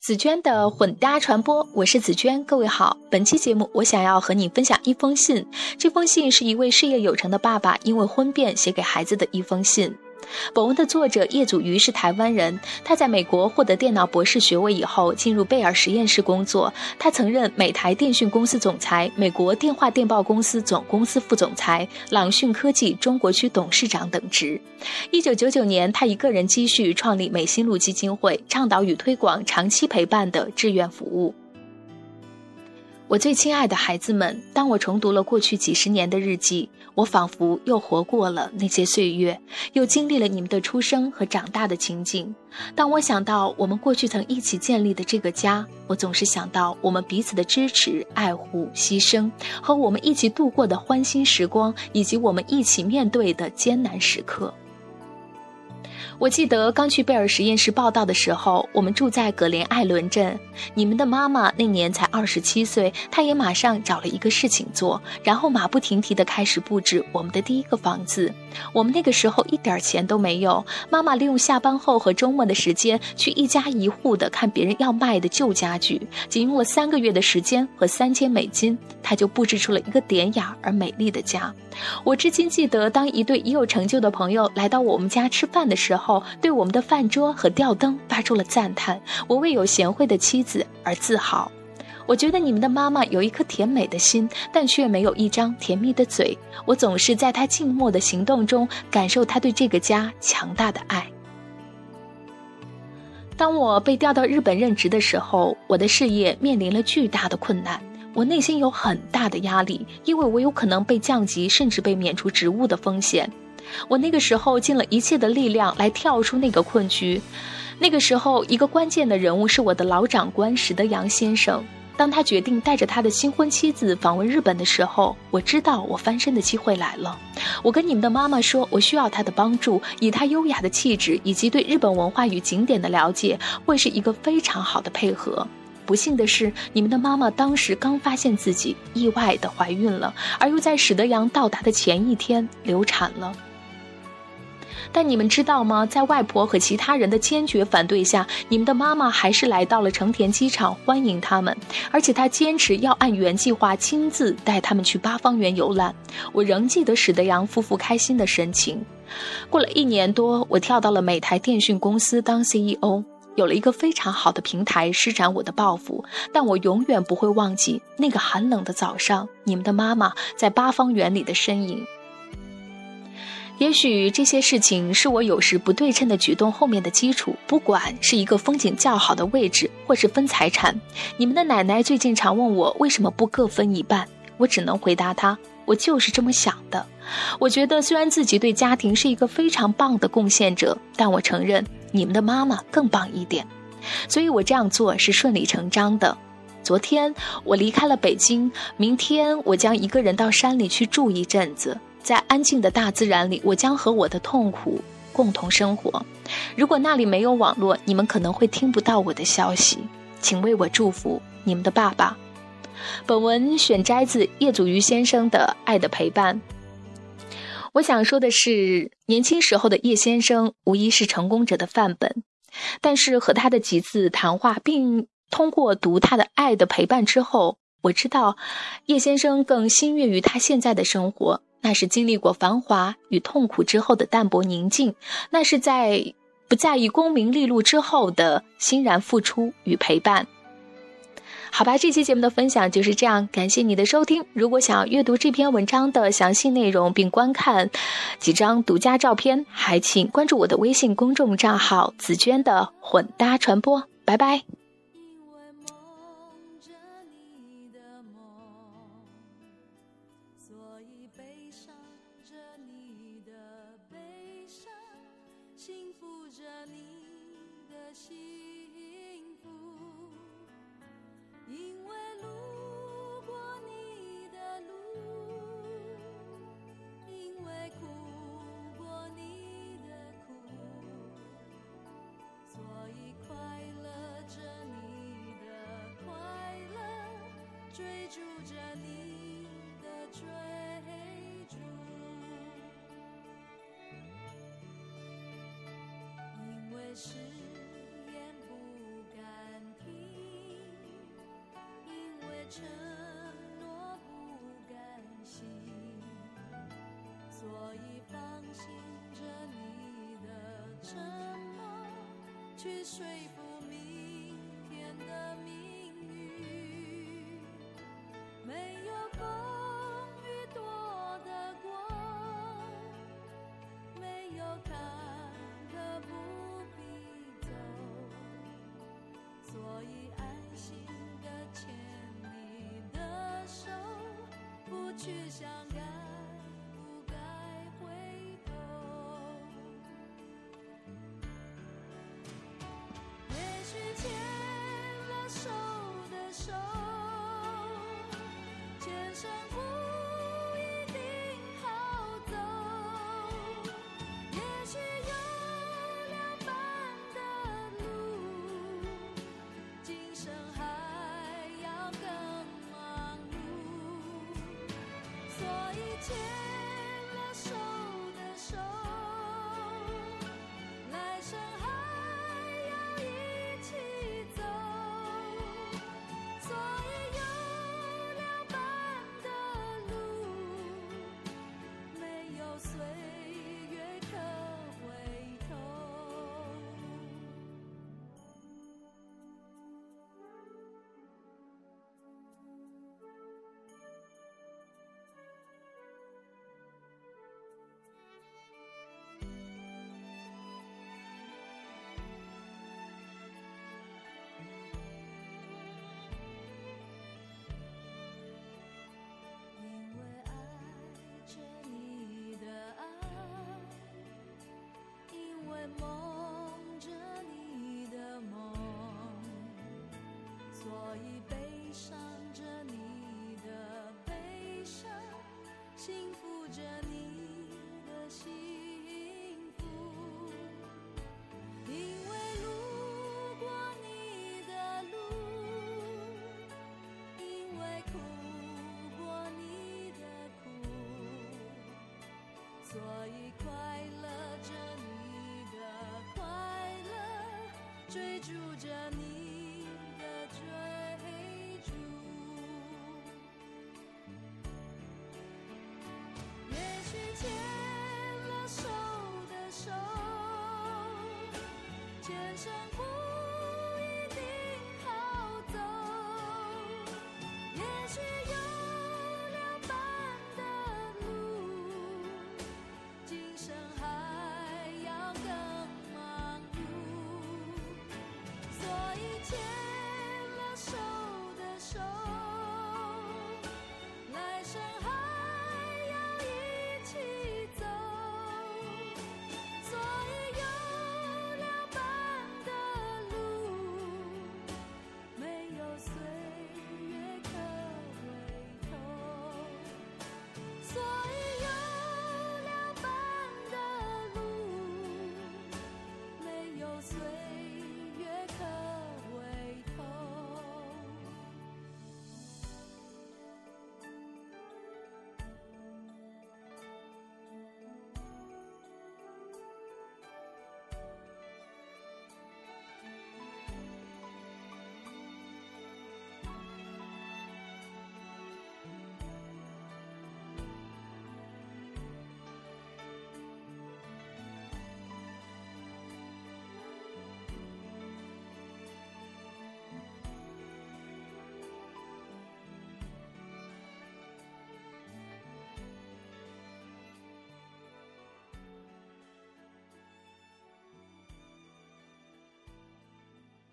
紫娟的混搭传播，我是紫娟，各位好。本期节目，我想要和你分享一封信。这封信是一位事业有成的爸爸因为婚变写给孩子的一封信。本文的作者叶祖瑜是台湾人，他在美国获得电脑博士学位以后，进入贝尔实验室工作。他曾任美台电讯公司总裁、美国电话电报公司总公司副总裁、朗讯科技中国区董事长等职。一九九九年，他以个人积蓄创立美心路基金会，倡导与推广长期陪伴的志愿服务。我最亲爱的孩子们，当我重读了过去几十年的日记，我仿佛又活过了那些岁月，又经历了你们的出生和长大的情景。当我想到我们过去曾一起建立的这个家，我总是想到我们彼此的支持、爱护、牺牲，和我们一起度过的欢欣时光，以及我们一起面对的艰难时刻。我记得刚去贝尔实验室报道的时候，我们住在葛连艾伦镇。你们的妈妈那年才二十七岁，她也马上找了一个事情做，然后马不停蹄地开始布置我们的第一个房子。我们那个时候一点钱都没有，妈妈利用下班后和周末的时间去一家一户的看别人要卖的旧家具，仅用了三个月的时间和三千美金，她就布置出了一个典雅而美丽的家。我至今记得，当一对已有成就的朋友来到我们家吃饭的时候。后对我们的饭桌和吊灯发出了赞叹，我为有贤惠的妻子而自豪。我觉得你们的妈妈有一颗甜美的心，但却没有一张甜蜜的嘴。我总是在她静默的行动中感受她对这个家强大的爱。当我被调到日本任职的时候，我的事业面临了巨大的困难，我内心有很大的压力，因为我有可能被降级，甚至被免除职务的风险。我那个时候尽了一切的力量来跳出那个困局。那个时候，一个关键的人物是我的老长官史德阳先生。当他决定带着他的新婚妻子访问日本的时候，我知道我翻身的机会来了。我跟你们的妈妈说，我需要他的帮助，以他优雅的气质以及对日本文化与景点的了解，会是一个非常好的配合。不幸的是，你们的妈妈当时刚发现自己意外的怀孕了，而又在史德阳到达的前一天流产了。但你们知道吗？在外婆和其他人的坚决反对下，你们的妈妈还是来到了成田机场欢迎他们，而且她坚持要按原计划亲自带他们去八方园游览。我仍记得史德阳夫妇开心的神情。过了一年多，我跳到了美台电讯公司当 CEO，有了一个非常好的平台施展我的抱负。但我永远不会忘记那个寒冷的早上，你们的妈妈在八方园里的身影。也许这些事情是我有时不对称的举动后面的基础。不管是一个风景较好的位置，或是分财产，你们的奶奶最近常问我为什么不各分一半，我只能回答她：我就是这么想的。我觉得虽然自己对家庭是一个非常棒的贡献者，但我承认你们的妈妈更棒一点，所以我这样做是顺理成章的。昨天我离开了北京，明天我将一个人到山里去住一阵子。在安静的大自然里，我将和我的痛苦共同生活。如果那里没有网络，你们可能会听不到我的消息。请为我祝福，你们的爸爸。本文选摘自叶祖瑜先生的《爱的陪伴》。我想说的是，年轻时候的叶先生无疑是成功者的范本，但是和他的几次谈话，并通过读他的《爱的陪伴》之后，我知道叶先生更心悦于他现在的生活。那是经历过繁华与痛苦之后的淡泊宁静，那是在不在意功名利禄之后的欣然付出与陪伴。好吧，这期节目的分享就是这样，感谢你的收听。如果想要阅读这篇文章的详细内容，并观看几张独家照片，还请关注我的微信公众账号“紫娟的混搭传播”。拜拜。所以悲伤着你的悲伤幸福着你的幸福。因为路过你的路因为苦过你的苦所以快乐着你的快乐追逐着你誓言不敢听因为承诺不敢信所以放心着你的承诺去睡不明却像感 change. 梦着你的梦所以悲伤追逐着你的追逐。也许牵了手的手前生不